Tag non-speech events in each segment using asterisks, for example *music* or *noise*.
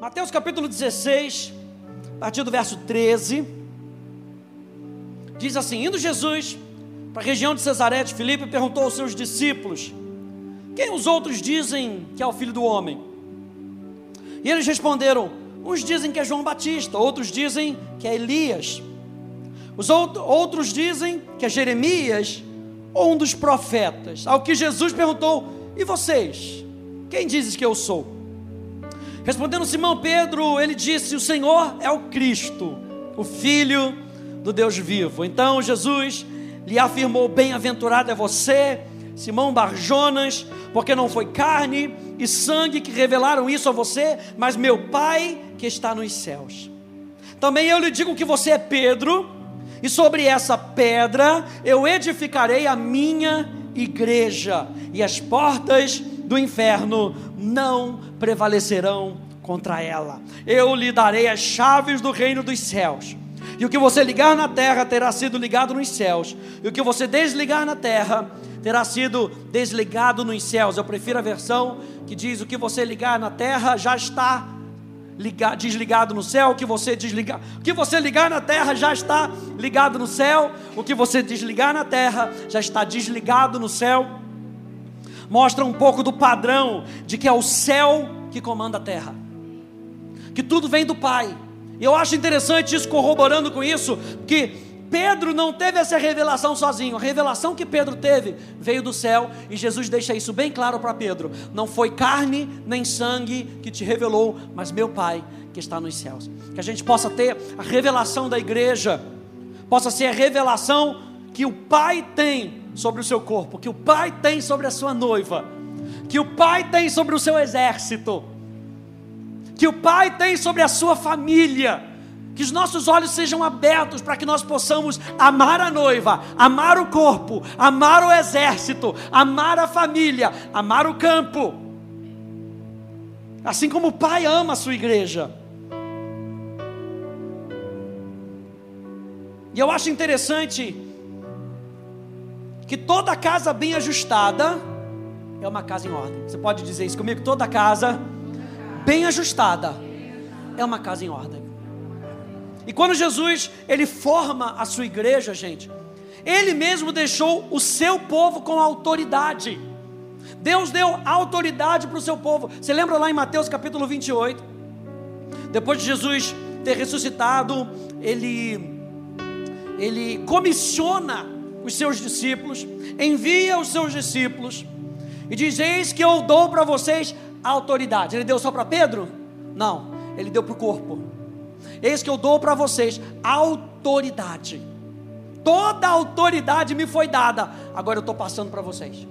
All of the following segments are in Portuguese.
Mateus capítulo 16, a partir do verso 13, diz assim: Indo Jesus para a região de Cesaré de Filipe, perguntou aos seus discípulos: Quem os outros dizem que é o filho do homem? E eles responderam: Uns dizem que é João Batista, outros dizem que é Elias, os outros dizem que é Jeremias ou um dos profetas. Ao que Jesus perguntou: E vocês? Quem dizes que eu sou? Respondendo Simão Pedro, ele disse: O Senhor é o Cristo, o Filho do Deus vivo. Então Jesus lhe afirmou: Bem-aventurado é você, Simão Barjonas, porque não foi carne e sangue que revelaram isso a você, mas meu Pai que está nos céus. Também eu lhe digo que você é Pedro, e sobre essa pedra eu edificarei a minha igreja, e as portas do inferno não prevalecerão contra ela. Eu lhe darei as chaves do reino dos céus. E o que você ligar na terra terá sido ligado nos céus, e o que você desligar na terra terá sido desligado nos céus. Eu prefiro a versão que diz: o que você ligar na terra já está ligado, desligado no céu, o que você desligar, o que você ligar na terra já está ligado no céu, o que você desligar na terra já está desligado no céu mostra um pouco do padrão de que é o céu que comanda a terra, que tudo vem do Pai. E eu acho interessante isso, corroborando com isso, que Pedro não teve essa revelação sozinho. A revelação que Pedro teve veio do céu e Jesus deixa isso bem claro para Pedro. Não foi carne nem sangue que te revelou, mas meu Pai que está nos céus. Que a gente possa ter a revelação da igreja, possa ser a revelação que o Pai tem sobre o seu corpo, que o Pai tem sobre a sua noiva, que o Pai tem sobre o seu exército, que o Pai tem sobre a sua família. Que os nossos olhos sejam abertos para que nós possamos amar a noiva, amar o corpo, amar o exército, amar a família, amar o campo. Assim como o Pai ama a sua igreja. E eu acho interessante que toda casa bem ajustada é uma casa em ordem. Você pode dizer isso comigo? Toda casa bem ajustada é uma casa em ordem. E quando Jesus ele forma a sua igreja, gente, ele mesmo deixou o seu povo com autoridade. Deus deu autoridade para o seu povo. Você lembra lá em Mateus capítulo 28? Depois de Jesus ter ressuscitado, ele ele comissiona os seus discípulos, envia os seus discípulos e diz: Eis que eu dou para vocês autoridade. Ele deu só para Pedro? Não, ele deu para o corpo. Eis que eu dou para vocês autoridade. Toda a autoridade me foi dada, agora eu estou passando para vocês.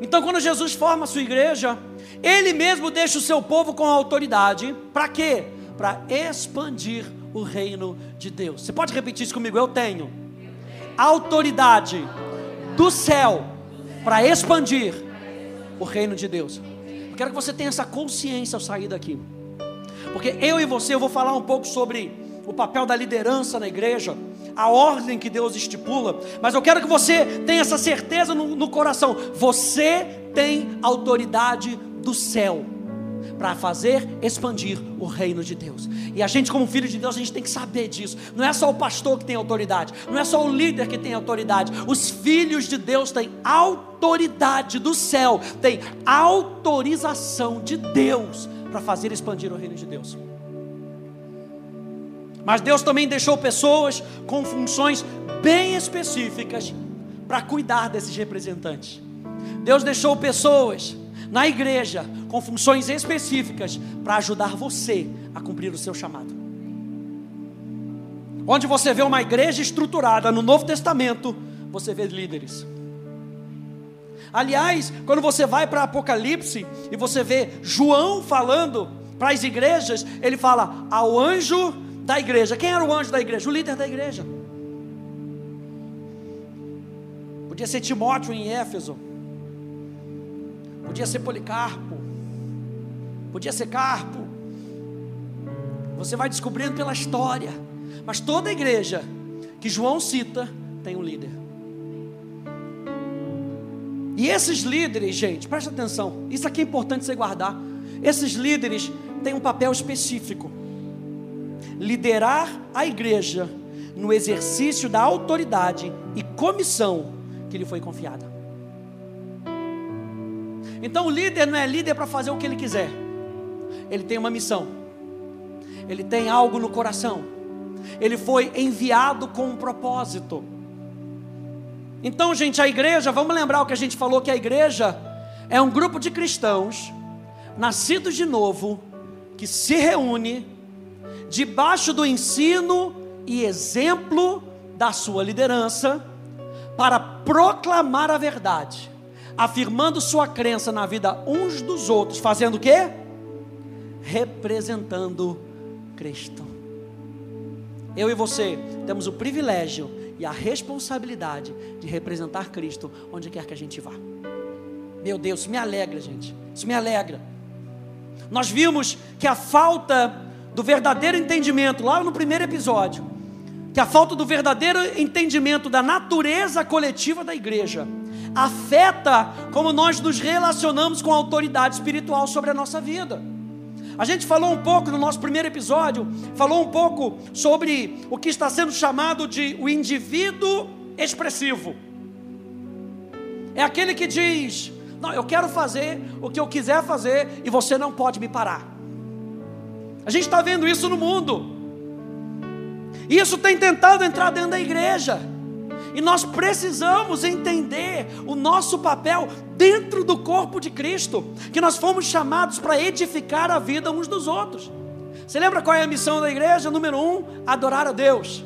Então, quando Jesus forma a sua igreja, ele mesmo deixa o seu povo com autoridade, para quê? Para expandir o reino de Deus. Você pode repetir isso comigo? Eu tenho autoridade do céu para expandir o reino de Deus. Eu quero que você tenha essa consciência ao sair daqui. Porque eu e você, eu vou falar um pouco sobre o papel da liderança na igreja, a ordem que Deus estipula, mas eu quero que você tenha essa certeza no, no coração: você tem autoridade do céu para fazer expandir o reino de Deus. E a gente, como filho de Deus, a gente tem que saber disso. Não é só o pastor que tem autoridade, não é só o líder que tem autoridade. Os filhos de Deus têm autoridade do céu, têm autorização de Deus para fazer expandir o reino de Deus. Mas Deus também deixou pessoas com funções bem específicas para cuidar desses representantes. Deus deixou pessoas na igreja com funções específicas para ajudar você a cumprir o seu chamado. Onde você vê uma igreja estruturada no Novo Testamento, você vê líderes. Aliás, quando você vai para Apocalipse e você vê João falando para as igrejas, ele fala ao anjo da igreja. Quem era o anjo da igreja? O líder da igreja. Podia ser Timóteo em Éfeso. Podia ser Policarpo. Podia ser Carpo. Você vai descobrindo pela história. Mas toda igreja que João cita tem um líder. E esses líderes, gente, presta atenção. Isso aqui é importante você guardar. Esses líderes tem um papel específico: liderar a igreja no exercício da autoridade e comissão que lhe foi confiada. Então o líder não é líder para fazer o que ele quiser, ele tem uma missão, ele tem algo no coração, ele foi enviado com um propósito. Então, gente, a igreja, vamos lembrar o que a gente falou: que a igreja é um grupo de cristãos, nascidos de novo, que se reúne debaixo do ensino e exemplo da sua liderança, para proclamar a verdade, afirmando sua crença na vida uns dos outros, fazendo o quê? Representando Cristo. Eu e você temos o privilégio e a responsabilidade de representar Cristo onde quer que a gente vá. Meu Deus, isso me alegra, gente. Isso me alegra. Nós vimos que a falta do verdadeiro entendimento, lá no primeiro episódio, que a falta do verdadeiro entendimento da natureza coletiva da igreja afeta como nós nos relacionamos com a autoridade espiritual sobre a nossa vida. A gente falou um pouco no nosso primeiro episódio, falou um pouco sobre o que está sendo chamado de o indivíduo expressivo. É aquele que diz: Não, eu quero fazer o que eu quiser fazer e você não pode me parar. A gente está vendo isso no mundo. Isso tem tentado entrar dentro da igreja. E nós precisamos entender o nosso papel dentro do corpo de Cristo, que nós fomos chamados para edificar a vida uns dos outros. Você lembra qual é a missão da igreja? Número um, adorar a Deus.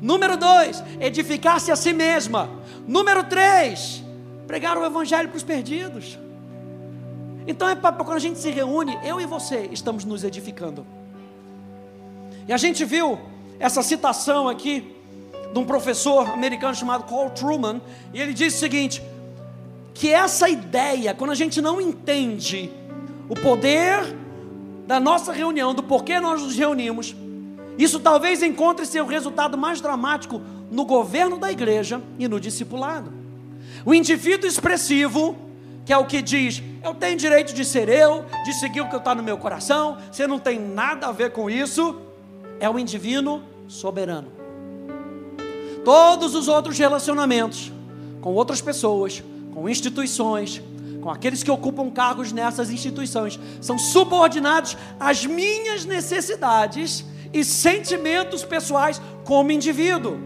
Número dois, edificar-se a si mesma. Número três, pregar o evangelho para os perdidos. Então é para quando a gente se reúne, eu e você estamos nos edificando. E a gente viu essa citação aqui de um professor americano chamado Carl Truman, e ele diz o seguinte: que essa ideia, quando a gente não entende o poder da nossa reunião, do porquê nós nos reunimos, isso talvez encontre seu resultado mais dramático no governo da igreja e no discipulado. O indivíduo expressivo, que é o que diz, eu tenho direito de ser eu, de seguir o que está no meu coração, você não tem nada a ver com isso, é o indivíduo soberano. Todos os outros relacionamentos com outras pessoas, com instituições, com aqueles que ocupam cargos nessas instituições, são subordinados às minhas necessidades e sentimentos pessoais como indivíduo.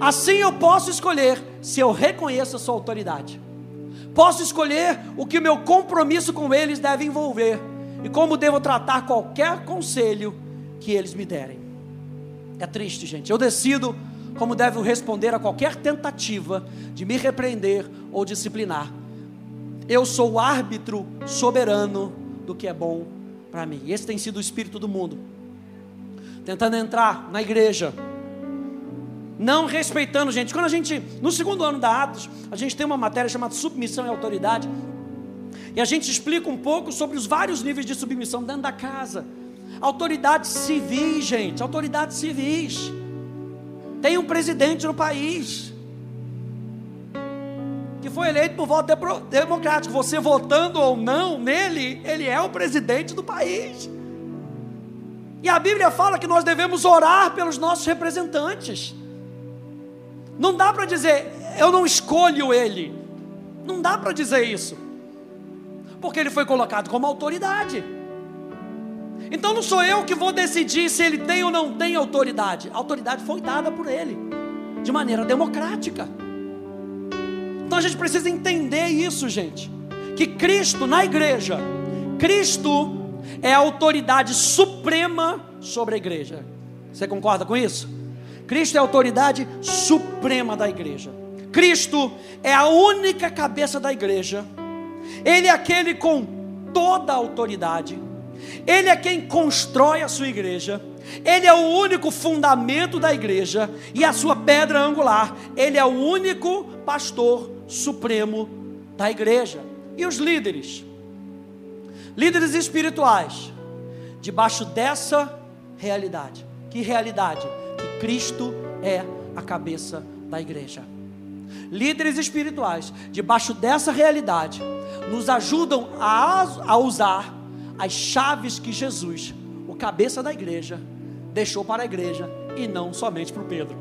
Assim eu posso escolher se eu reconheço a sua autoridade. Posso escolher o que meu compromisso com eles deve envolver e como devo tratar qualquer conselho que eles me derem. É triste, gente. Eu decido como devo responder a qualquer tentativa de me repreender ou disciplinar. Eu sou o árbitro soberano do que é bom para mim. Esse tem sido o espírito do mundo. Tentando entrar na igreja, não respeitando, gente. Quando a gente, no segundo ano da Atos, a gente tem uma matéria chamada Submissão e Autoridade. E a gente explica um pouco sobre os vários níveis de submissão dentro da casa. Autoridades civis, gente, autoridades civis. Tem um presidente no país que foi eleito por voto democrático. Você votando ou não nele, ele é o presidente do país. E a Bíblia fala que nós devemos orar pelos nossos representantes. Não dá para dizer, eu não escolho ele. Não dá para dizer isso. Porque ele foi colocado como autoridade. Então não sou eu que vou decidir se ele tem ou não tem autoridade. A autoridade foi dada por ele, de maneira democrática. Então a gente precisa entender isso, gente. Que Cristo na igreja, Cristo é a autoridade suprema sobre a igreja. Você concorda com isso? Cristo é a autoridade suprema da igreja. Cristo é a única cabeça da igreja. Ele é aquele com toda a autoridade. Ele é quem constrói a sua igreja. Ele é o único fundamento da igreja e a sua pedra angular. Ele é o único pastor supremo da igreja. E os líderes? Líderes espirituais, debaixo dessa realidade. Que realidade? Que Cristo é a cabeça da igreja. Líderes espirituais, debaixo dessa realidade, nos ajudam a, a usar as chaves que Jesus, o cabeça da igreja, deixou para a igreja e não somente para o Pedro.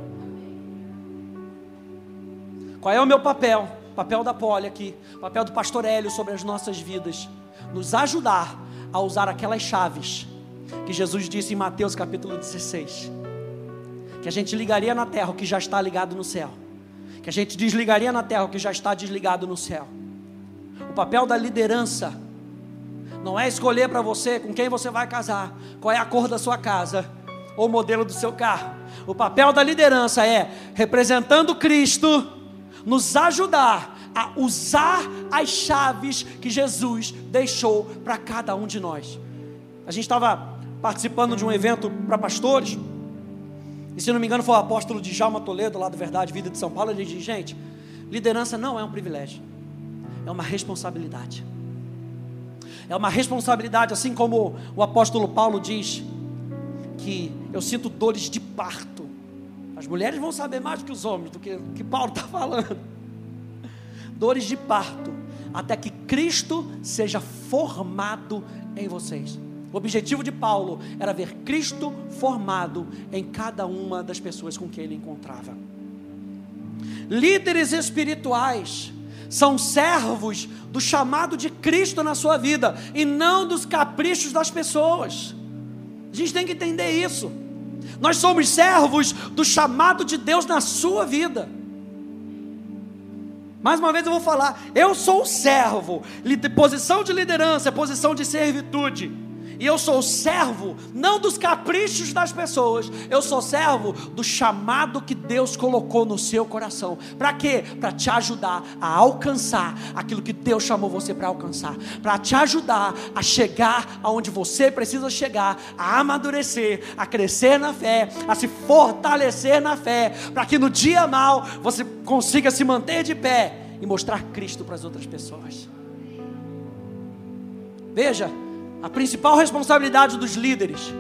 Qual é o meu papel? Papel da Poli aqui, papel do pastor Hélio sobre as nossas vidas, nos ajudar a usar aquelas chaves que Jesus disse em Mateus capítulo 16, que a gente ligaria na terra o que já está ligado no céu, que a gente desligaria na terra o que já está desligado no céu. O papel da liderança não é escolher para você com quem você vai casar, qual é a cor da sua casa ou o modelo do seu carro. O papel da liderança é, representando Cristo, nos ajudar a usar as chaves que Jesus deixou para cada um de nós. A gente estava participando de um evento para pastores, e se não me engano foi o apóstolo Djalma Toledo, lá do Verdade Vida de São Paulo, ele diz, gente, liderança não é um privilégio, é uma responsabilidade. É uma responsabilidade, assim como o apóstolo Paulo diz, que eu sinto dores de parto. As mulheres vão saber mais do que os homens, do que, que Paulo está falando. Dores de parto, até que Cristo seja formado em vocês. O objetivo de Paulo era ver Cristo formado em cada uma das pessoas com quem ele encontrava. Líderes espirituais são servos do chamado de Cristo na sua vida e não dos caprichos das pessoas. A gente tem que entender isso. Nós somos servos do chamado de Deus na sua vida. Mais uma vez eu vou falar, eu sou servo, posição de liderança, posição de servitude. E eu sou servo, não dos caprichos das pessoas, eu sou servo do chamado que Deus colocou no seu coração. Para quê? Para te ajudar a alcançar aquilo que Deus chamou você para alcançar, para te ajudar a chegar aonde você precisa chegar, a amadurecer, a crescer na fé, a se fortalecer na fé, para que no dia mal você consiga se manter de pé e mostrar Cristo para as outras pessoas. Veja, a principal responsabilidade dos líderes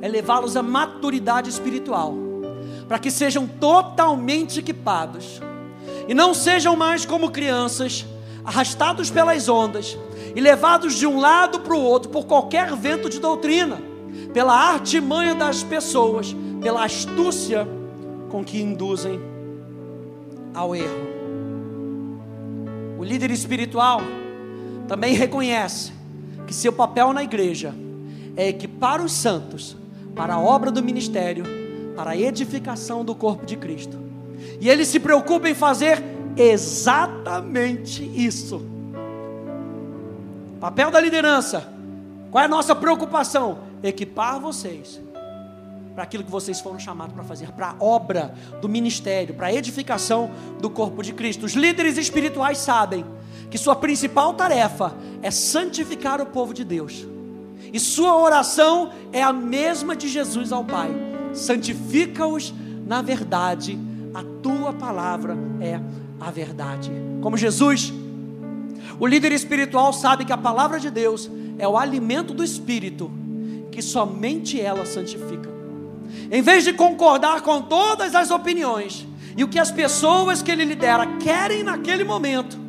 é levá-los à maturidade espiritual, para que sejam totalmente equipados e não sejam mais como crianças, arrastados pelas ondas e levados de um lado para o outro por qualquer vento de doutrina, pela artimanha das pessoas, pela astúcia com que induzem ao erro. O líder espiritual também reconhece que seu papel na igreja é equipar os santos para a obra do ministério, para a edificação do corpo de Cristo. E ele se preocupa em fazer exatamente isso. Papel da liderança. Qual é a nossa preocupação? Equipar vocês para aquilo que vocês foram chamados para fazer, para a obra do ministério, para a edificação do corpo de Cristo. Os líderes espirituais sabem que sua principal tarefa é santificar o povo de Deus. E sua oração é a mesma de Jesus ao Pai: santifica-os na verdade, a tua palavra é a verdade. Como Jesus, o líder espiritual sabe que a palavra de Deus é o alimento do espírito, que somente ela santifica. Em vez de concordar com todas as opiniões e o que as pessoas que ele lidera querem naquele momento,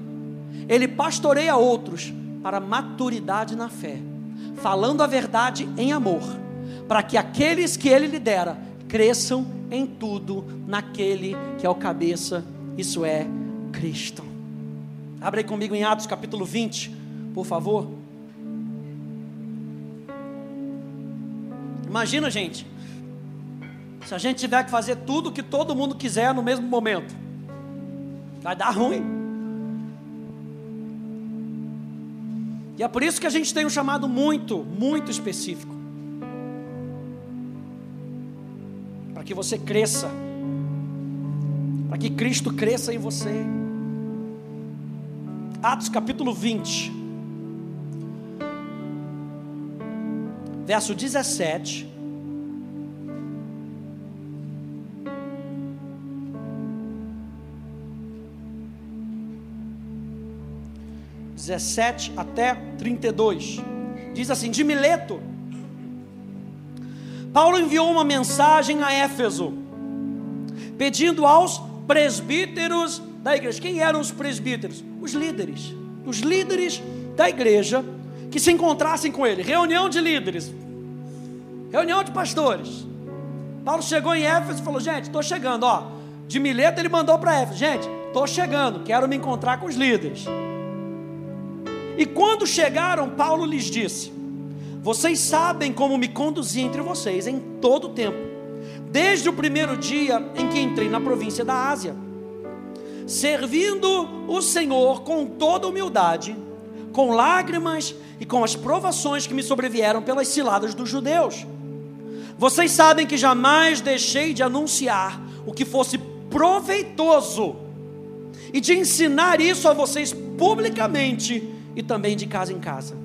ele pastoreia outros para maturidade na fé, falando a verdade em amor, para que aqueles que ele lidera cresçam em tudo naquele que é o cabeça, isso é Cristo. Abre comigo em Atos capítulo 20, por favor. Imagina, gente, se a gente tiver que fazer tudo o que todo mundo quiser no mesmo momento, vai dar ruim. E é por isso que a gente tem um chamado muito, muito específico. Para que você cresça. Para que Cristo cresça em você. Atos capítulo 20. Verso 17. 17 até 32. Diz assim: de Mileto, Paulo enviou uma mensagem a Éfeso, pedindo aos presbíteros da igreja. Quem eram os presbíteros? Os líderes. Os líderes da igreja que se encontrassem com ele. Reunião de líderes, reunião de pastores. Paulo chegou em Éfeso e falou: Gente, estou chegando. Ó, de Mileto ele mandou para Éfeso: Gente, estou chegando, quero me encontrar com os líderes. E quando chegaram, Paulo lhes disse: Vocês sabem como me conduzi entre vocês em todo o tempo, desde o primeiro dia em que entrei na província da Ásia, servindo o Senhor com toda humildade, com lágrimas e com as provações que me sobrevieram pelas ciladas dos judeus. Vocês sabem que jamais deixei de anunciar o que fosse proveitoso e de ensinar isso a vocês publicamente e também de casa em casa.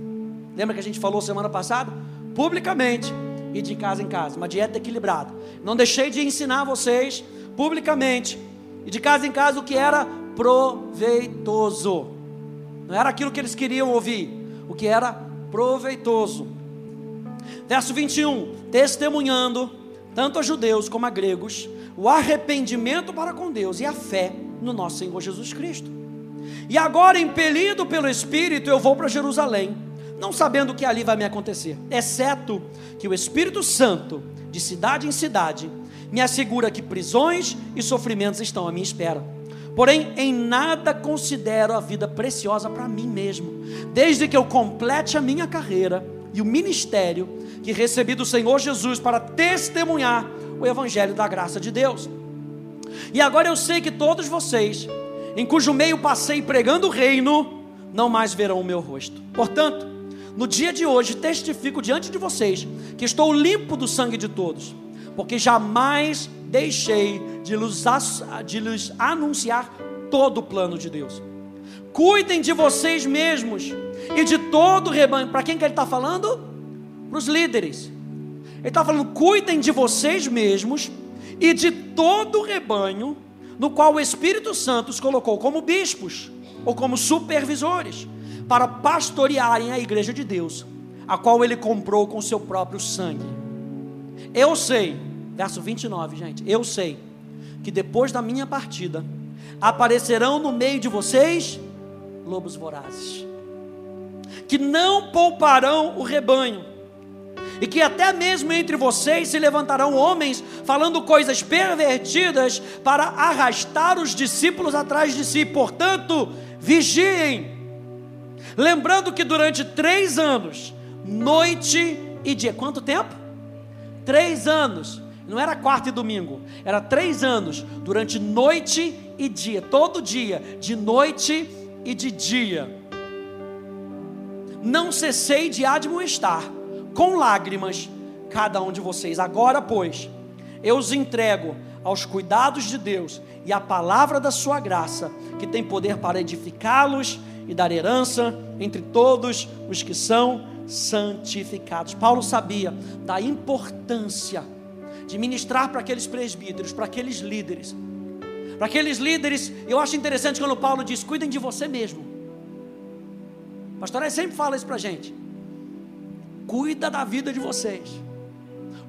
Lembra que a gente falou semana passada? Publicamente e de casa em casa, uma dieta equilibrada. Não deixei de ensinar vocês publicamente e de casa em casa o que era proveitoso. Não era aquilo que eles queriam ouvir, o que era proveitoso. Verso 21: testemunhando tanto a judeus como a gregos o arrependimento para com Deus e a fé no nosso Senhor Jesus Cristo. E agora, impelido pelo Espírito, eu vou para Jerusalém, não sabendo o que ali vai me acontecer, exceto que o Espírito Santo, de cidade em cidade, me assegura que prisões e sofrimentos estão à minha espera. Porém, em nada considero a vida preciosa para mim mesmo, desde que eu complete a minha carreira e o ministério que recebi do Senhor Jesus para testemunhar o Evangelho da graça de Deus. E agora eu sei que todos vocês em cujo meio passei pregando o reino, não mais verão o meu rosto. Portanto, no dia de hoje testifico diante de vocês que estou limpo do sangue de todos, porque jamais deixei de lhes, de lhes anunciar todo o plano de Deus. Cuidem de vocês mesmos e de todo o rebanho. Para quem que ele está falando? Para os líderes. Ele está falando: cuidem de vocês mesmos e de todo o rebanho no qual o Espírito Santo os colocou como bispos ou como supervisores para pastorearem a igreja de Deus, a qual ele comprou com seu próprio sangue. Eu sei, verso 29, gente, eu sei que depois da minha partida aparecerão no meio de vocês lobos vorazes, que não pouparão o rebanho e que até mesmo entre vocês se levantarão homens falando coisas pervertidas para arrastar os discípulos atrás de si. Portanto, vigiem. Lembrando que durante três anos, noite e dia, quanto tempo? Três anos. Não era quarta e domingo, era três anos, durante noite e dia, todo dia, de noite e de dia. Não cessei de admoestar com lágrimas cada um de vocês. Agora, pois, eu os entrego aos cuidados de Deus e à palavra da sua graça, que tem poder para edificá-los e dar herança entre todos os que são santificados. Paulo sabia da importância de ministrar para aqueles presbíteros, para aqueles líderes. Para aqueles líderes, eu acho interessante quando Paulo diz: cuidem de você mesmo. Pastor, sempre fala isso para a gente cuida da vida de vocês.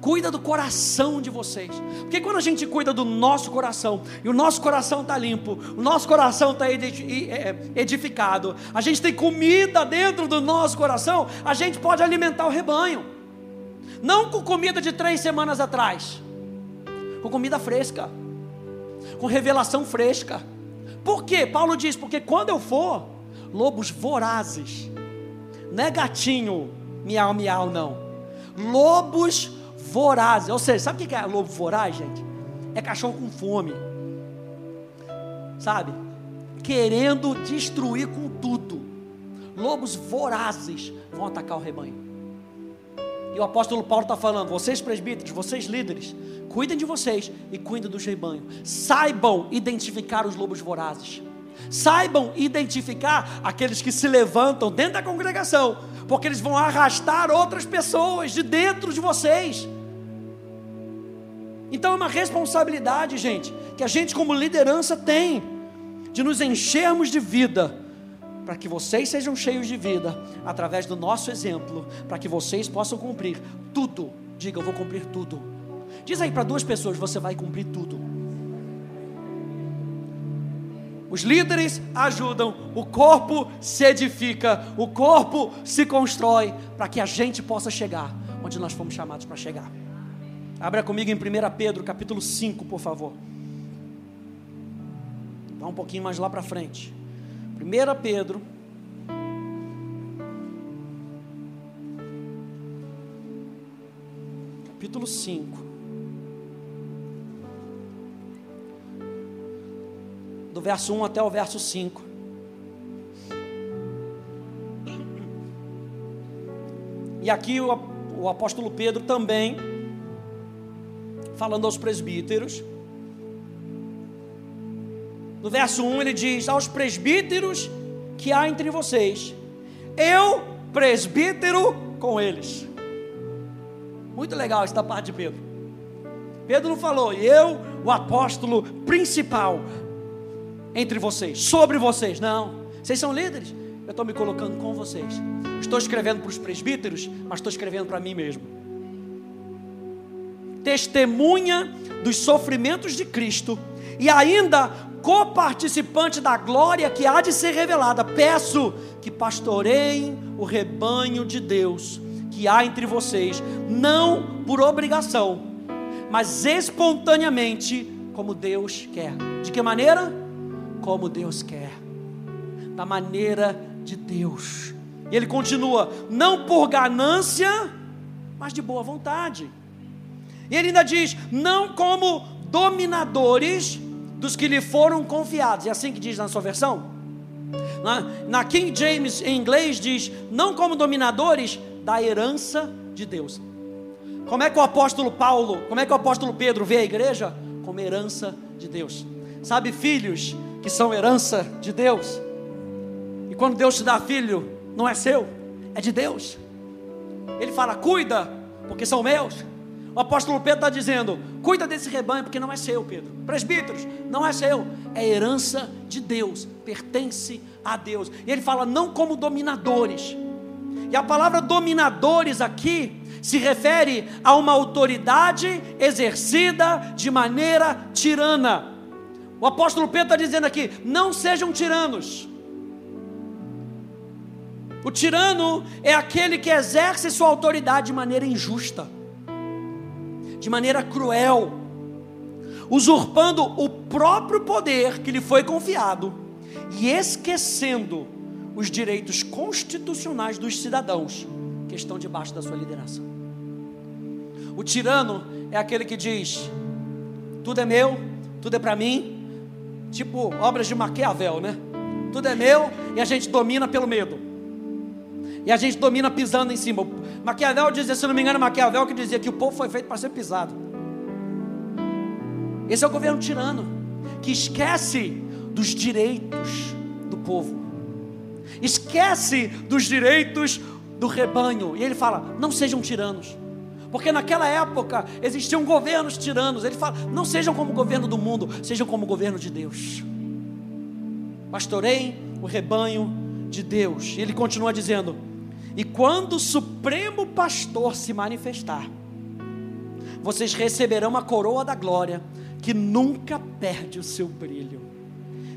Cuida do coração de vocês. Porque quando a gente cuida do nosso coração, e o nosso coração está limpo, o nosso coração está é, edificado, a gente tem comida dentro do nosso coração, a gente pode alimentar o rebanho. Não com comida de três semanas atrás, com comida fresca, com revelação fresca. Por quê? Paulo diz: porque quando eu for, lobos vorazes, não é gatinho miau, miau, não. Lobos vorazes. Ou seja, sabe o que é lobo voraz, gente? É cachorro com fome. Sabe? Querendo destruir com tudo. Lobos vorazes vão atacar o rebanho. E o apóstolo Paulo está falando: vocês presbíteros, vocês líderes, cuidem de vocês e cuidem do rebanho. Saibam identificar os lobos vorazes. Saibam identificar aqueles que se levantam dentro da congregação porque eles vão arrastar outras pessoas de dentro de vocês. Então é uma responsabilidade, gente, que a gente, como liderança, tem de nos enchermos de vida, para que vocês sejam cheios de vida, através do nosso exemplo, para que vocês possam cumprir tudo. Diga, eu vou cumprir tudo. Diz aí para duas pessoas: você vai cumprir tudo. Os líderes ajudam, o corpo se edifica, o corpo se constrói para que a gente possa chegar onde nós fomos chamados para chegar. Abra comigo em 1 Pedro, capítulo 5, por favor. Vá um pouquinho mais lá para frente. 1 Pedro, capítulo 5. Do verso 1 até o verso 5. E aqui o, o apóstolo Pedro também, falando aos presbíteros, no verso 1 ele diz: Aos presbíteros que há entre vocês, eu, presbítero, com eles. Muito legal esta parte de Pedro. Pedro não falou, eu, o apóstolo principal entre vocês, sobre vocês. Não, vocês são líderes. Eu estou me colocando com vocês. Estou escrevendo para os presbíteros, mas estou escrevendo para mim mesmo. Testemunha dos sofrimentos de Cristo e ainda coparticipante da glória que há de ser revelada. Peço que pastoreiem o rebanho de Deus que há entre vocês, não por obrigação, mas espontaneamente, como Deus quer. De que maneira? Como Deus quer. Da maneira de Deus. E ele continua: não por ganância, mas de boa vontade. E ele ainda diz: não como dominadores dos que lhe foram confiados. É assim que diz na sua versão? Na, na King James, em inglês, diz: não como dominadores, da herança de Deus. Como é que o apóstolo Paulo, como é que o apóstolo Pedro vê a igreja? Como herança de Deus. Sabe, filhos que são herança de Deus. E quando Deus te dá filho, não é seu, é de Deus. Ele fala: cuida, porque são meus. O apóstolo Pedro está dizendo: cuida desse rebanho, porque não é seu, Pedro. Presbíteros, não é seu, é herança de Deus, pertence a Deus. E ele fala: não como dominadores e a palavra dominadores aqui se refere a uma autoridade exercida de maneira tirana. O apóstolo Pedro está dizendo aqui: não sejam tiranos. O tirano é aquele que exerce sua autoridade de maneira injusta, de maneira cruel, usurpando o próprio poder que lhe foi confiado e esquecendo os direitos constitucionais dos cidadãos que estão debaixo da sua liderança. O tirano é aquele que diz: tudo é meu, tudo é para mim, tipo obras de Maquiavel, né? Tudo é meu e a gente domina pelo medo. E a gente domina pisando em cima. Maquiavel dizia, se não me engano, Maquiavel que dizia que o povo foi feito para ser pisado. Esse é o governo tirano, que esquece dos direitos do povo esquece dos direitos do rebanho. E ele fala: não sejam tiranos. Porque naquela época existiam governos tiranos. Ele fala: não sejam como o governo do mundo, sejam como o governo de Deus. Pastorei o rebanho de Deus. E ele continua dizendo: e quando o Supremo Pastor se manifestar, vocês receberão a coroa da glória que nunca perde o seu brilho.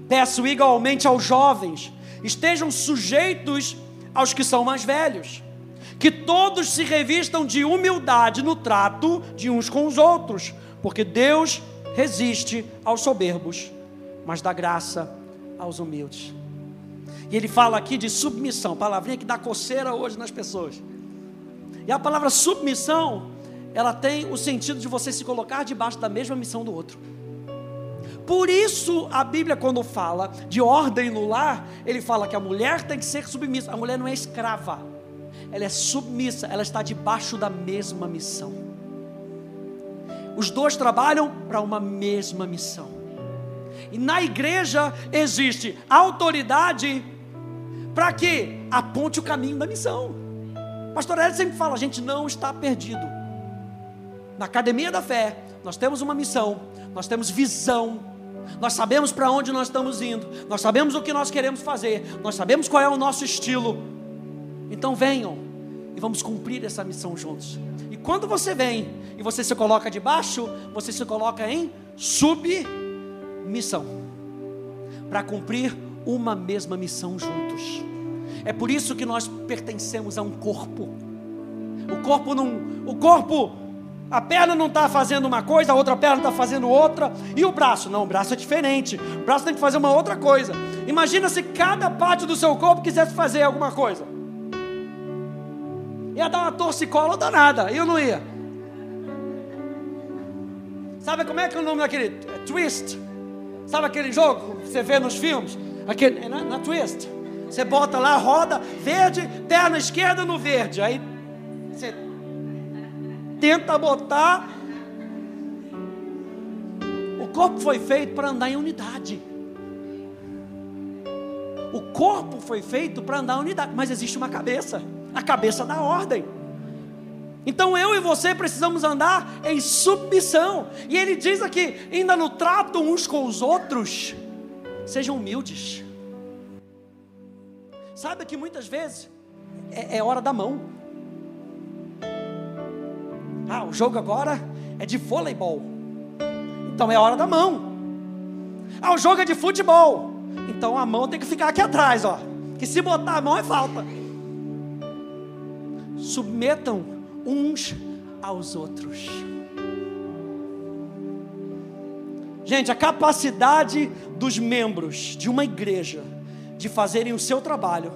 Peço igualmente aos jovens estejam sujeitos aos que são mais velhos, que todos se revistam de humildade no trato de uns com os outros, porque Deus resiste aos soberbos, mas dá graça aos humildes. E ele fala aqui de submissão, palavrinha que dá coceira hoje nas pessoas. E a palavra submissão, ela tem o sentido de você se colocar debaixo da mesma missão do outro. Por isso, a Bíblia, quando fala de ordem no lar, ele fala que a mulher tem que ser submissa. A mulher não é escrava, ela é submissa, ela está debaixo da mesma missão. Os dois trabalham para uma mesma missão. E na igreja existe autoridade para que aponte o caminho da missão. Pastor Hélio sempre fala: a gente não está perdido. Na academia da fé, nós temos uma missão, nós temos visão, nós sabemos para onde nós estamos indo, nós sabemos o que nós queremos fazer, nós sabemos qual é o nosso estilo. Então venham e vamos cumprir essa missão juntos. E quando você vem e você se coloca debaixo, você se coloca em submissão. para cumprir uma mesma missão juntos. É por isso que nós pertencemos a um corpo. O corpo não, o corpo, a perna não está fazendo uma coisa, a outra perna está fazendo outra, e o braço? Não, o braço é diferente. O braço tem que fazer uma outra coisa. Imagina se cada parte do seu corpo quisesse fazer alguma coisa. Ia dar uma torcicola danada, eu não ia. Sabe como é que é o nome daquele? É twist. Sabe aquele jogo que você vê nos filmes? Aquele, é na, na twist. Você bota lá, roda, verde, perna esquerda no verde. Aí você tenta botar. O corpo foi feito para andar em unidade. O corpo foi feito para andar em unidade, mas existe uma cabeça a cabeça da ordem. Então eu e você precisamos andar em submissão. E ele diz aqui: ainda no trato uns com os outros, sejam humildes. Sabe que muitas vezes é, é hora da mão. Ah, o jogo agora é de voleibol. Então é hora da mão. Ah, o jogo é de futebol. Então a mão tem que ficar aqui atrás, ó. Que se botar a mão é falta. Submetam uns aos outros. Gente, a capacidade dos membros de uma igreja de fazerem o seu trabalho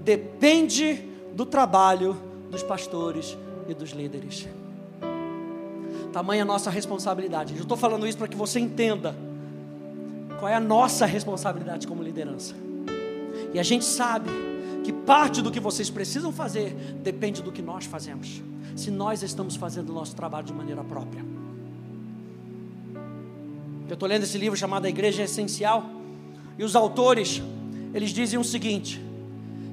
depende do trabalho dos pastores e dos líderes. Tamanha a nossa responsabilidade. Eu estou falando isso para que você entenda qual é a nossa responsabilidade como liderança. E a gente sabe que parte do que vocês precisam fazer depende do que nós fazemos. Se nós estamos fazendo o nosso trabalho de maneira própria. Eu estou lendo esse livro chamado A Igreja Essencial. E os autores eles dizem o seguinte: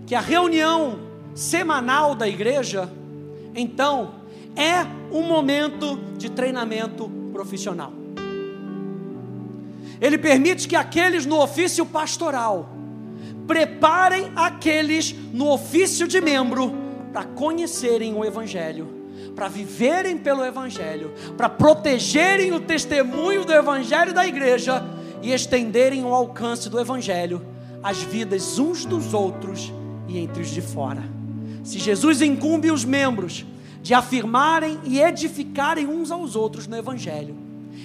que a reunião semanal da igreja, então, é um momento de treinamento profissional. Ele permite que aqueles no ofício pastoral preparem aqueles no ofício de membro para conhecerem o Evangelho, para viverem pelo Evangelho, para protegerem o testemunho do Evangelho da igreja e estenderem o alcance do Evangelho as vidas uns dos outros e entre os de fora. Se Jesus incumbe os membros de afirmarem e edificarem uns aos outros no Evangelho,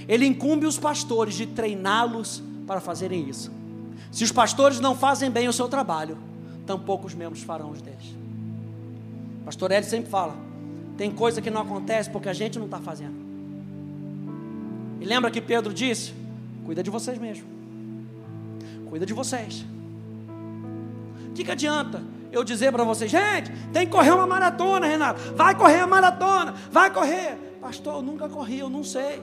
ele incumbe os pastores de treiná-los para fazerem isso. Se os pastores não fazem bem o seu trabalho, tampouco os membros farão os deles. Pastor Eli sempre fala: tem coisa que não acontece porque a gente não está fazendo. E lembra que Pedro disse: cuida de vocês mesmo, cuida de vocês. O que, que adianta eu dizer para vocês, gente, tem que correr uma maratona, Renato. Vai correr a maratona, vai correr. Pastor, eu nunca corri, eu não sei.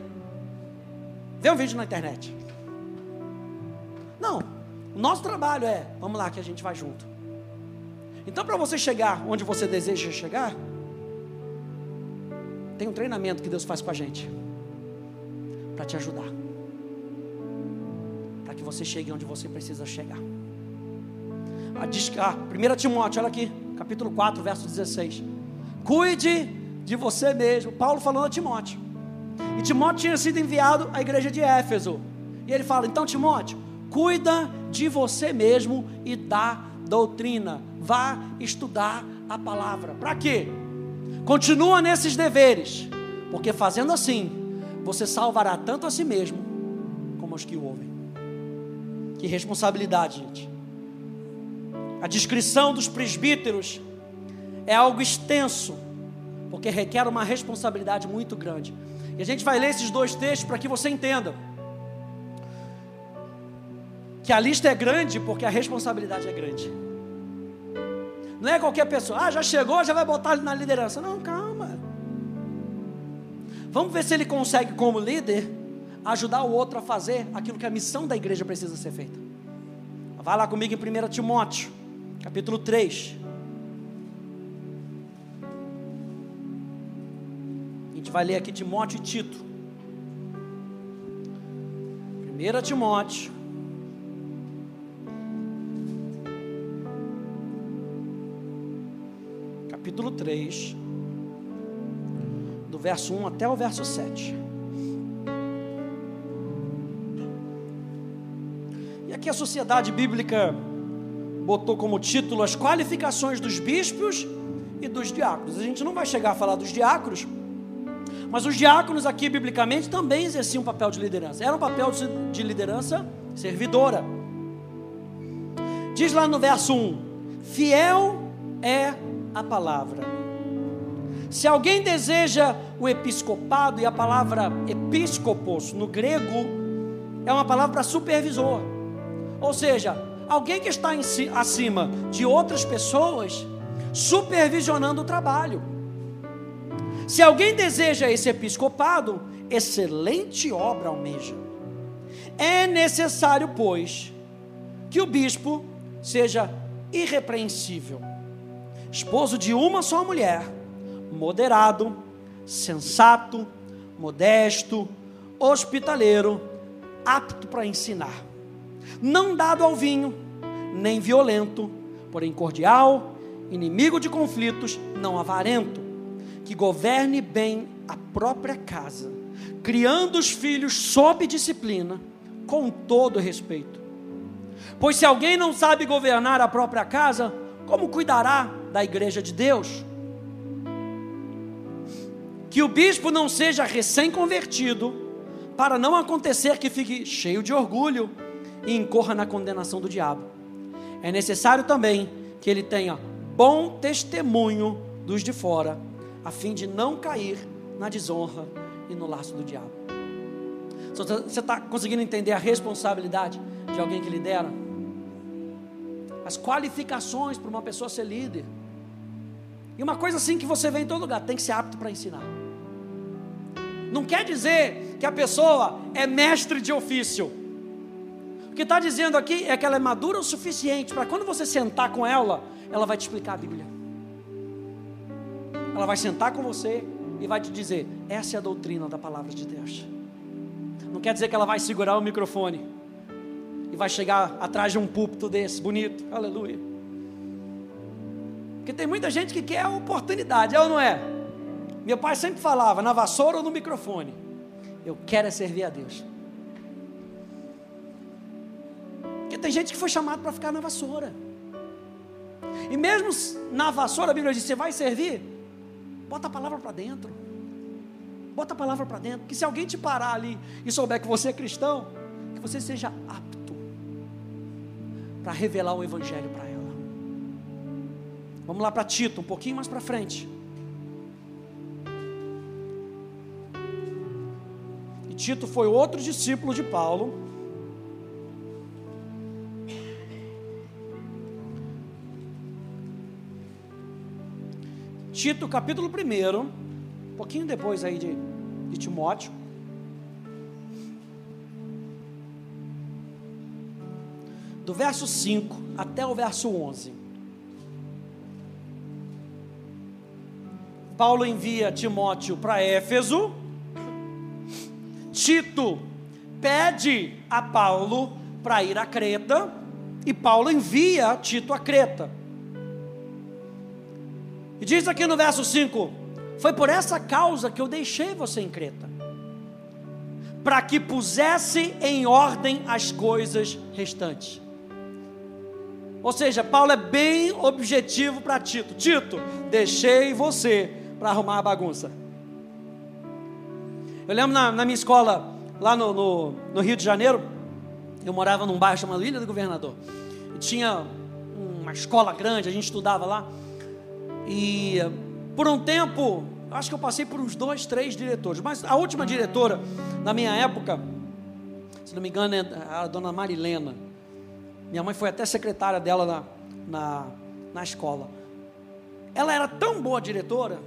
Vê um vídeo na internet. Não, o nosso trabalho é, vamos lá que a gente vai junto. Então, para você chegar onde você deseja chegar, tem um treinamento que Deus faz com a gente para te ajudar, para que você chegue onde você precisa chegar a, a 1 Timóteo, olha aqui, capítulo 4, verso 16. Cuide de você mesmo. Paulo falando a Timóteo. E Timóteo tinha sido enviado à igreja de Éfeso. E ele fala: então, Timóteo, cuida de você mesmo e da doutrina. Vá estudar a palavra. Para quê? Continua nesses deveres, porque fazendo assim, você salvará tanto a si mesmo como os que o ouvem. Que responsabilidade, gente. A descrição dos presbíteros é algo extenso, porque requer uma responsabilidade muito grande. E a gente vai ler esses dois textos para que você entenda que a lista é grande porque a responsabilidade é grande. Não é qualquer pessoa, ah, já chegou, já vai botar ele na liderança. Não, calma. Vamos ver se ele consegue, como líder, ajudar o outro a fazer aquilo que a missão da igreja precisa ser feita. Vai lá comigo em 1 Timóteo capítulo 3. A gente vai ler aqui Timóteo e Tito. 1 Timóteo. 3, do verso 1 até o verso 7. aqui a sociedade bíblica botou como título as qualificações dos bispos e dos diáconos. A gente não vai chegar a falar dos diáconos, mas os diáconos aqui, biblicamente, também exerciam um papel de liderança. Era um papel de liderança servidora. Diz lá no verso 1: Fiel é a palavra. Se alguém deseja o episcopado, e a palavra episcopos no grego é uma palavra para supervisor, ou seja, alguém que está em, acima de outras pessoas, supervisionando o trabalho. Se alguém deseja esse episcopado, excelente obra almeja. É necessário, pois, que o bispo seja irrepreensível, esposo de uma só mulher, moderado, sensato, modesto, hospitaleiro, apto para ensinar, não dado ao vinho, nem violento, porém cordial, inimigo de conflitos, não avarento, que governe bem a própria casa, criando os filhos sob disciplina, com todo respeito. Pois se alguém não sabe governar a própria casa, como cuidará da igreja de Deus? Que o bispo não seja recém-convertido, para não acontecer que fique cheio de orgulho e incorra na condenação do diabo. É necessário também que ele tenha bom testemunho dos de fora, a fim de não cair na desonra e no laço do diabo. Você está conseguindo entender a responsabilidade de alguém que lidera? As qualificações para uma pessoa ser líder. E uma coisa assim que você vê em todo lugar, tem que ser apto para ensinar. Não quer dizer que a pessoa é mestre de ofício. O que está dizendo aqui é que ela é madura o suficiente para quando você sentar com ela, ela vai te explicar a Bíblia. Ela vai sentar com você e vai te dizer: essa é a doutrina da palavra de Deus. Não quer dizer que ela vai segurar o microfone e vai chegar atrás de um púlpito desse, bonito, aleluia. Porque tem muita gente que quer a oportunidade, é ou não é? Meu pai sempre falava, na vassoura ou no microfone. Eu quero é servir a Deus. Porque tem gente que foi chamado para ficar na vassoura. E mesmo na vassoura, a Bíblia diz: você vai servir? Bota a palavra para dentro. Bota a palavra para dentro. Que se alguém te parar ali e souber que você é cristão, que você seja apto para revelar o Evangelho para ela. Vamos lá para Tito, um pouquinho mais para frente. Tito foi outro discípulo de Paulo. Tito, capítulo 1, um pouquinho depois aí de, de Timóteo. Do verso 5 até o verso 11. Paulo envia Timóteo para Éfeso. Tito pede a Paulo para ir a Creta. E Paulo envia Tito a Creta. E diz aqui no verso 5: foi por essa causa que eu deixei você em Creta para que pusesse em ordem as coisas restantes. Ou seja, Paulo é bem objetivo para Tito: Tito, deixei você para arrumar a bagunça. Eu lembro na, na minha escola, lá no, no, no, Rio de Janeiro, eu morava num bairro chamado Ilha do Governador. E tinha uma escola grande, a gente estudava lá. E por um tempo, acho que eu passei por uns dois, três diretores, mas a última diretora, na minha época, se não me engano, é a dona Marilena. Minha mãe foi até secretária dela na, na, na escola. Ela era tão boa diretora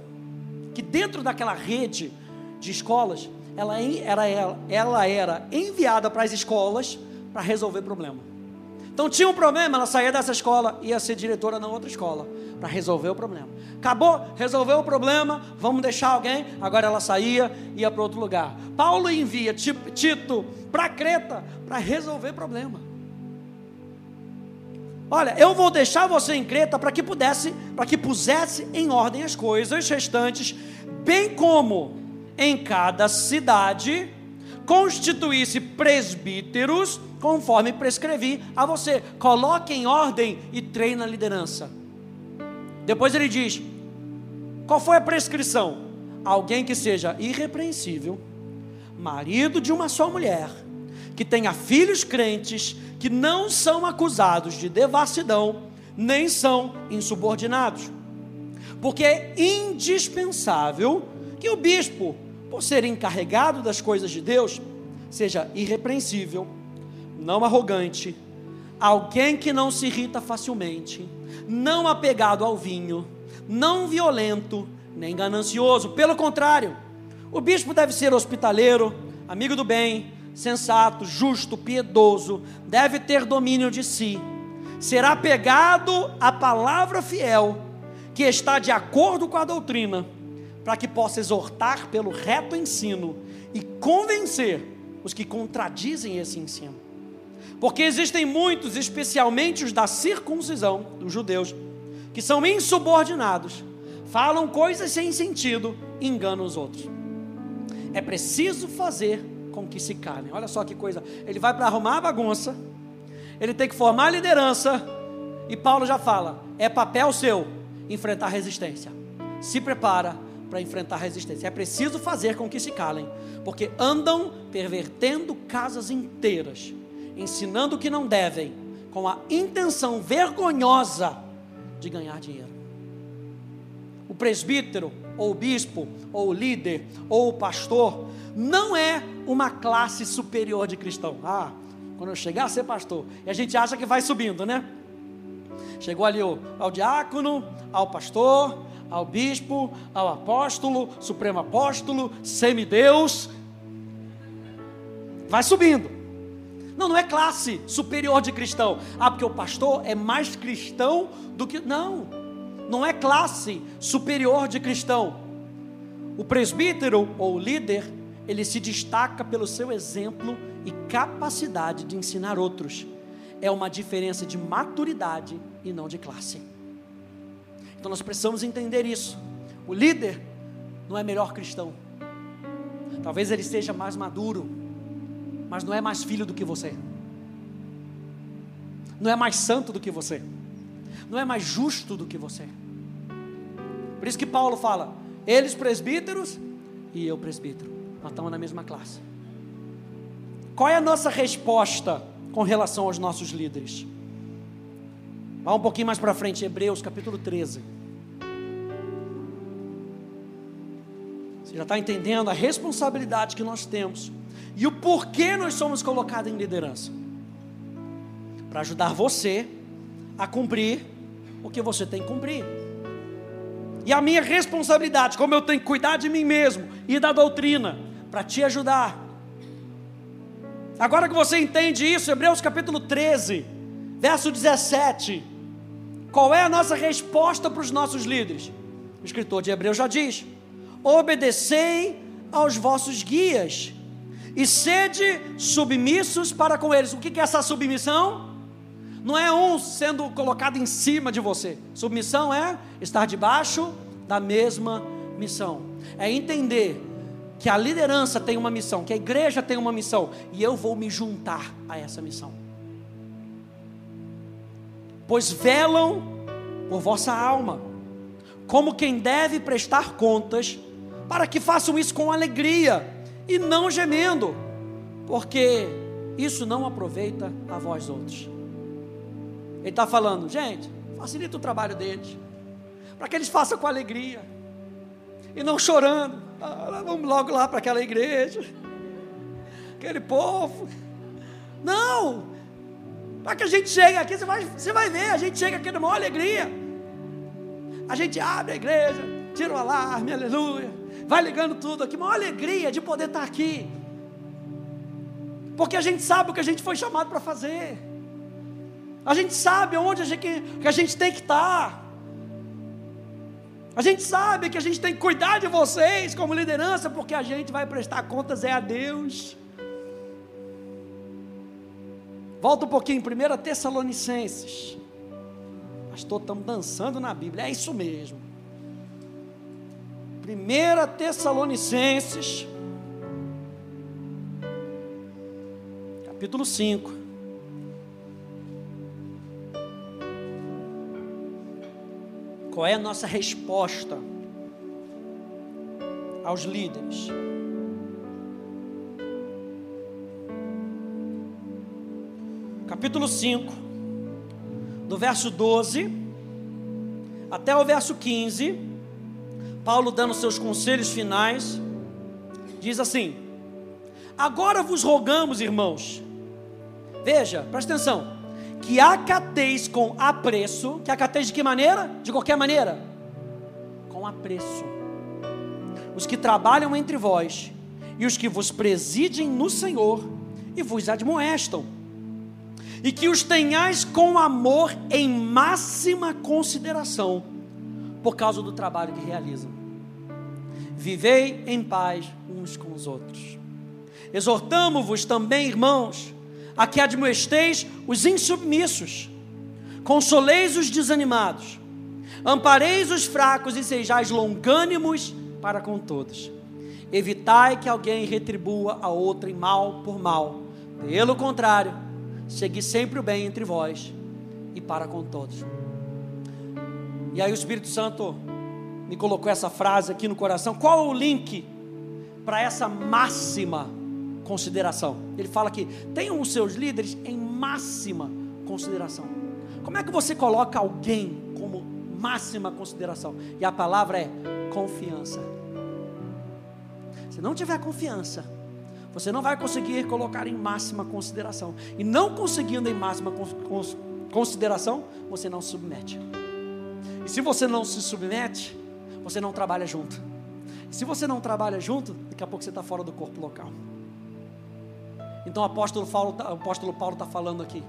que dentro daquela rede de escolas, ela era, ela, ela era enviada para as escolas para resolver problema. Então tinha um problema, ela saía dessa escola, ia ser diretora na outra escola para resolver o problema. Acabou, resolveu o problema, vamos deixar alguém. Agora ela saía, ia para outro lugar. Paulo envia Tito para Creta para resolver problema. Olha, eu vou deixar você em Creta para que pudesse, para que pusesse em ordem as coisas restantes, bem como em cada cidade constituísse presbíteros, conforme prescrevi a você. Coloque em ordem e treine a liderança. Depois ele diz: qual foi a prescrição? Alguém que seja irrepreensível, marido de uma só mulher, que tenha filhos crentes, que não são acusados de devassidão, nem são insubordinados. Porque é indispensável que o bispo, por ser encarregado das coisas de Deus, seja irrepreensível, não arrogante, alguém que não se irrita facilmente, não apegado ao vinho, não violento, nem ganancioso. Pelo contrário, o bispo deve ser hospitaleiro, amigo do bem, sensato, justo, piedoso, deve ter domínio de si, será apegado à palavra fiel, que está de acordo com a doutrina, para que possa exortar pelo reto ensino e convencer os que contradizem esse ensino. Porque existem muitos, especialmente os da circuncisão, dos judeus, que são insubordinados, falam coisas sem sentido e enganam os outros. É preciso fazer com que se calem. Olha só que coisa. Ele vai para arrumar a bagunça, ele tem que formar a liderança, e Paulo já fala: é papel seu enfrentar resistência. Se prepara para enfrentar resistência. É preciso fazer com que se calem, porque andam pervertendo casas inteiras, ensinando o que não devem, com a intenção vergonhosa de ganhar dinheiro. O presbítero, ou o bispo, ou o líder, ou o pastor, não é uma classe superior de cristão. Ah, quando eu chegar a ser pastor, e a gente acha que vai subindo, né? Chegou ali o, ao diácono, ao pastor, ao bispo, ao apóstolo, supremo apóstolo, semideus. Vai subindo. Não, não é classe superior de cristão. Ah, porque o pastor é mais cristão do que. Não, não é classe superior de cristão. O presbítero ou líder, ele se destaca pelo seu exemplo e capacidade de ensinar outros. É uma diferença de maturidade e não de classe. Então nós precisamos entender isso. O líder não é melhor cristão. Talvez ele seja mais maduro, mas não é mais filho do que você. Não é mais santo do que você. Não é mais justo do que você. Por isso que Paulo fala: eles presbíteros e eu presbítero. Nós estamos na mesma classe. Qual é a nossa resposta com relação aos nossos líderes? Vá um pouquinho mais para frente, Hebreus capítulo 13. Já está entendendo a responsabilidade que nós temos e o porquê nós somos colocados em liderança para ajudar você a cumprir o que você tem que cumprir. E a minha responsabilidade, como eu tenho que cuidar de mim mesmo e da doutrina, para te ajudar. Agora que você entende isso, Hebreus capítulo 13, verso 17. Qual é a nossa resposta para os nossos líderes? O escritor de Hebreus já diz: obedecei aos vossos guias e sede submissos para com eles. O que é essa submissão? Não é um sendo colocado em cima de você. Submissão é estar debaixo da mesma missão. É entender que a liderança tem uma missão, que a igreja tem uma missão, e eu vou me juntar a essa missão. Pois velam por vossa alma, como quem deve prestar contas, para que façam isso com alegria e não gemendo, porque isso não aproveita a vós outros. Ele está falando, gente, facilita o trabalho deles, para que eles façam com alegria e não chorando. Ah, vamos logo lá para aquela igreja, aquele povo. Não, para que a gente chegue aqui, você vai, você vai ver, a gente chega aqui numa alegria. A gente abre a igreja, tira o alarme, aleluia, vai ligando tudo aqui, uma alegria de poder estar aqui. Porque a gente sabe o que a gente foi chamado para fazer. A gente sabe onde a gente, que a gente tem que estar. A gente sabe que a gente tem que cuidar de vocês como liderança, porque a gente vai prestar contas é a Deus. Volta um pouquinho, 1 Tessalonicenses. Pastor, estamos dançando na Bíblia, é isso mesmo. 1 Tessalonicenses, capítulo 5. Qual é a nossa resposta aos líderes? Capítulo 5, do verso 12 até o verso 15, Paulo dando seus conselhos finais, diz assim: Agora vos rogamos, irmãos, veja, presta atenção, que acateis com apreço, que acateis de que maneira? De qualquer maneira? Com apreço. Os que trabalham entre vós e os que vos presidem no Senhor e vos admoestam. E que os tenhais com amor em máxima consideração, por causa do trabalho que realizam. Vivei em paz uns com os outros. Exortamo-vos também, irmãos, a que admoesteis os insubmissos, consoleis os desanimados, ampareis os fracos e sejais longânimos para com todos. Evitai que alguém retribua a outrem mal por mal. Pelo contrário, segui sempre o bem entre vós e para com todos. E aí o Espírito Santo me colocou essa frase aqui no coração. Qual é o link para essa máxima? consideração. Ele fala que tenham os seus líderes em máxima consideração. Como é que você coloca alguém como máxima consideração? E a palavra é confiança. Se não tiver confiança, você não vai conseguir colocar em máxima consideração. E não conseguindo em máxima consideração, você não se submete. E se você não se submete, você não trabalha junto. Se você não trabalha junto, daqui a pouco você está fora do corpo local. Então o apóstolo Paulo, tá, o apóstolo Paulo está falando aqui.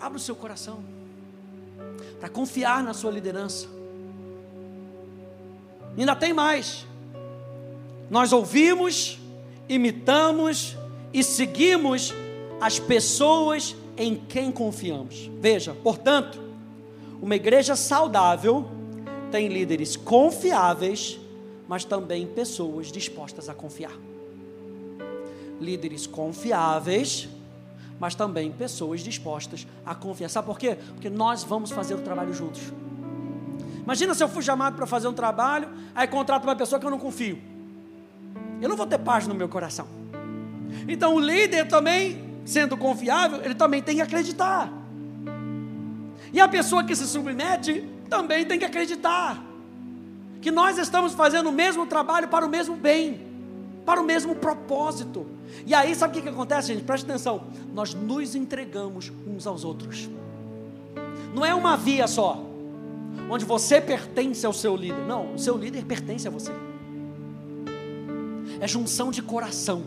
Abra o seu coração para confiar na sua liderança. E ainda tem mais. Nós ouvimos, imitamos e seguimos as pessoas em quem confiamos. Veja, portanto, uma igreja saudável tem líderes confiáveis, mas também pessoas dispostas a confiar líderes confiáveis, mas também pessoas dispostas a confiar. Sabe por quê? Porque nós vamos fazer o trabalho juntos. Imagina se eu fui chamado para fazer um trabalho, aí contrato uma pessoa que eu não confio. Eu não vou ter paz no meu coração. Então o líder também, sendo confiável, ele também tem que acreditar. E a pessoa que se submete também tem que acreditar que nós estamos fazendo o mesmo trabalho para o mesmo bem, para o mesmo propósito. E aí, sabe o que, que acontece, gente? Preste atenção. Nós nos entregamos uns aos outros. Não é uma via só, onde você pertence ao seu líder. Não, o seu líder pertence a você. É junção de coração.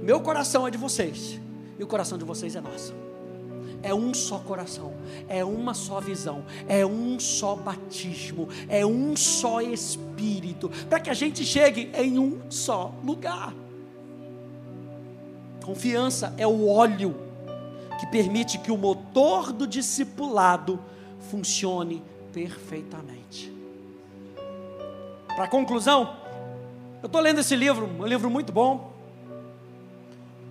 O meu coração é de vocês, e o coração de vocês é nosso. É um só coração, é uma só visão, é um só batismo, é um só espírito, para que a gente chegue em um só lugar. Confiança é o óleo que permite que o motor do discipulado funcione perfeitamente. Para conclusão, eu estou lendo esse livro, um livro muito bom.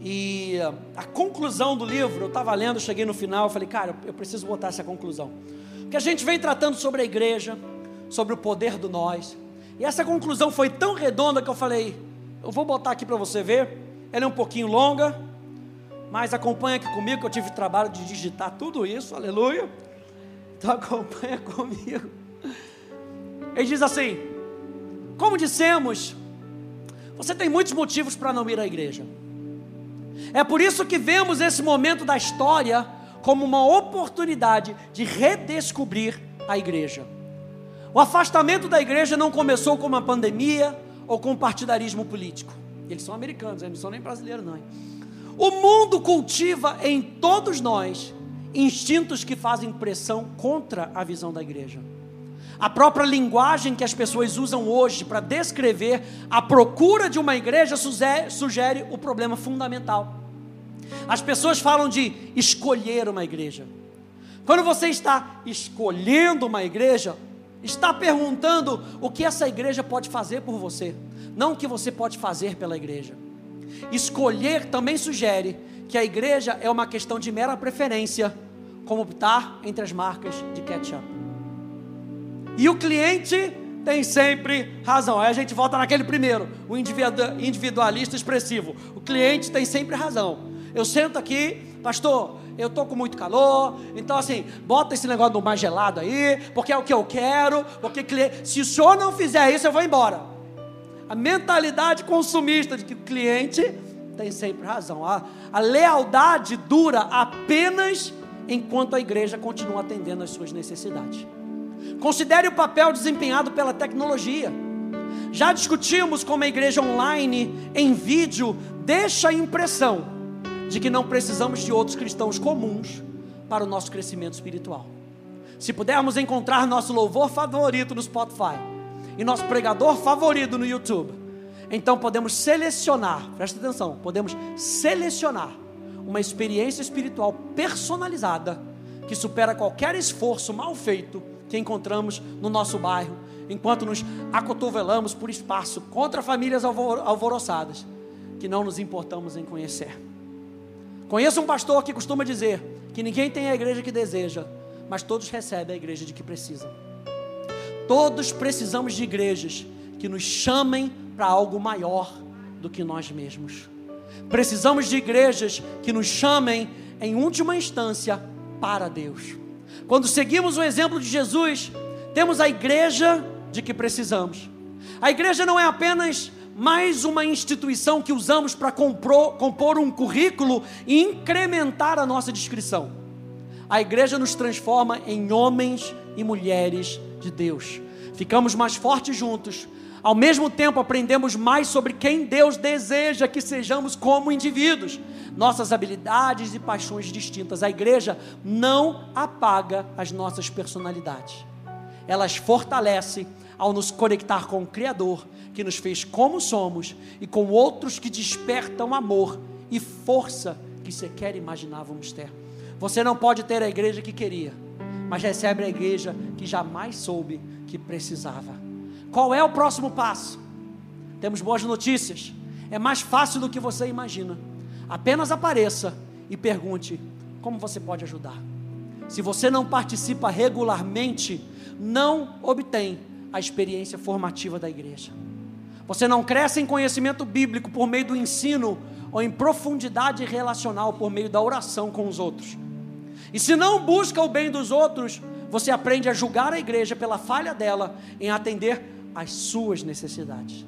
E a conclusão do livro, eu estava lendo, cheguei no final, falei, cara, eu preciso botar essa conclusão. Porque a gente vem tratando sobre a igreja, sobre o poder do nós. E essa conclusão foi tão redonda que eu falei, eu vou botar aqui para você ver. Ela é um pouquinho longa, mas acompanha aqui comigo que eu tive trabalho de digitar tudo isso, aleluia. Então *laughs* acompanha comigo. Ele diz assim: Como dissemos, você tem muitos motivos para não ir à igreja. É por isso que vemos esse momento da história como uma oportunidade de redescobrir a igreja. O afastamento da igreja não começou com uma pandemia ou com partidarismo político. Eles são americanos, eles não são nem brasileiros, não. O mundo cultiva em todos nós instintos que fazem pressão contra a visão da igreja. A própria linguagem que as pessoas usam hoje para descrever a procura de uma igreja sugere o problema fundamental. As pessoas falam de escolher uma igreja. Quando você está escolhendo uma igreja, está perguntando o que essa igreja pode fazer por você, não o que você pode fazer pela igreja. escolher também sugere que a igreja é uma questão de mera preferência, como optar entre as marcas de ketchup. E o cliente tem sempre razão. Aí a gente volta naquele primeiro, o individualista expressivo. O cliente tem sempre razão. Eu sento aqui, pastor, eu tô com muito calor, então assim, bota esse negócio do mais gelado aí, porque é o que eu quero, porque se o senhor não fizer isso, eu vou embora. A mentalidade consumista de que o cliente tem sempre razão. A, a lealdade dura apenas enquanto a igreja continua atendendo às suas necessidades. Considere o papel desempenhado pela tecnologia. Já discutimos como a igreja online, em vídeo, deixa a impressão de que não precisamos de outros cristãos comuns para o nosso crescimento espiritual. Se pudermos encontrar nosso louvor favorito no Spotify e nosso pregador favorito no YouTube, então podemos selecionar, presta atenção, podemos selecionar uma experiência espiritual personalizada que supera qualquer esforço mal feito que encontramos no nosso bairro, enquanto nos acotovelamos por espaço contra famílias alvoroçadas que não nos importamos em conhecer. Conheço um pastor que costuma dizer que ninguém tem a igreja que deseja, mas todos recebem a igreja de que precisam. Todos precisamos de igrejas que nos chamem para algo maior do que nós mesmos. Precisamos de igrejas que nos chamem, em última instância, para Deus. Quando seguimos o exemplo de Jesus, temos a igreja de que precisamos. A igreja não é apenas mais uma instituição que usamos para compor um currículo e incrementar a nossa descrição. A igreja nos transforma em homens e mulheres de Deus. Ficamos mais fortes juntos. Ao mesmo tempo, aprendemos mais sobre quem Deus deseja que sejamos como indivíduos, nossas habilidades e paixões distintas. A igreja não apaga as nossas personalidades, elas fortalecem ao nos conectar com o Criador, que nos fez como somos, e com outros que despertam amor e força que sequer imaginávamos ter. Você não pode ter a igreja que queria, mas recebe a igreja que jamais soube que precisava. Qual é o próximo passo? Temos boas notícias. É mais fácil do que você imagina. Apenas apareça e pergunte como você pode ajudar. Se você não participa regularmente, não obtém a experiência formativa da igreja. Você não cresce em conhecimento bíblico por meio do ensino ou em profundidade relacional por meio da oração com os outros. E se não busca o bem dos outros, você aprende a julgar a igreja pela falha dela em atender às suas necessidades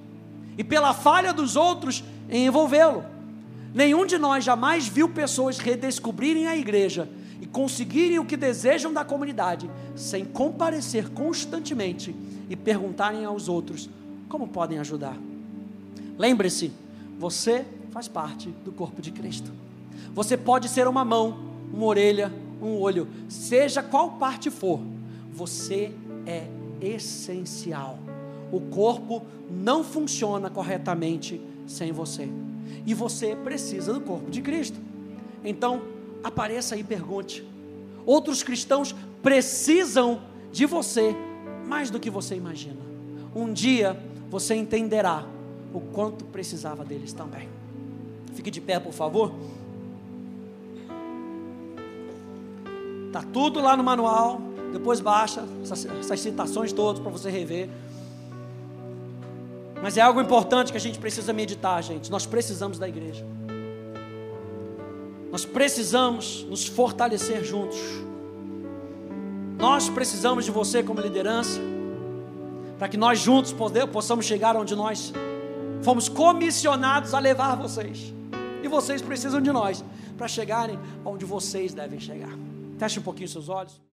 e pela falha dos outros em envolvê-lo. Nenhum de nós jamais viu pessoas redescobrirem a igreja e conseguirem o que desejam da comunidade sem comparecer constantemente e perguntarem aos outros como podem ajudar. Lembre-se, você faz parte do corpo de Cristo. Você pode ser uma mão, uma orelha, um olho, seja qual parte for, você é essencial. O corpo não funciona corretamente sem você. E você precisa do corpo de Cristo. Então, apareça e pergunte. Outros cristãos precisam de você mais do que você imagina. Um dia você entenderá o quanto precisava deles também. Fique de pé, por favor. Tá tudo lá no manual. Depois baixa essas, essas citações todas para você rever. Mas é algo importante que a gente precisa meditar, gente. Nós precisamos da igreja. Nós precisamos nos fortalecer juntos. Nós precisamos de você como liderança, para que nós juntos possamos chegar onde nós fomos comissionados a levar vocês. E vocês precisam de nós para chegarem onde vocês devem chegar. Feche um pouquinho seus olhos.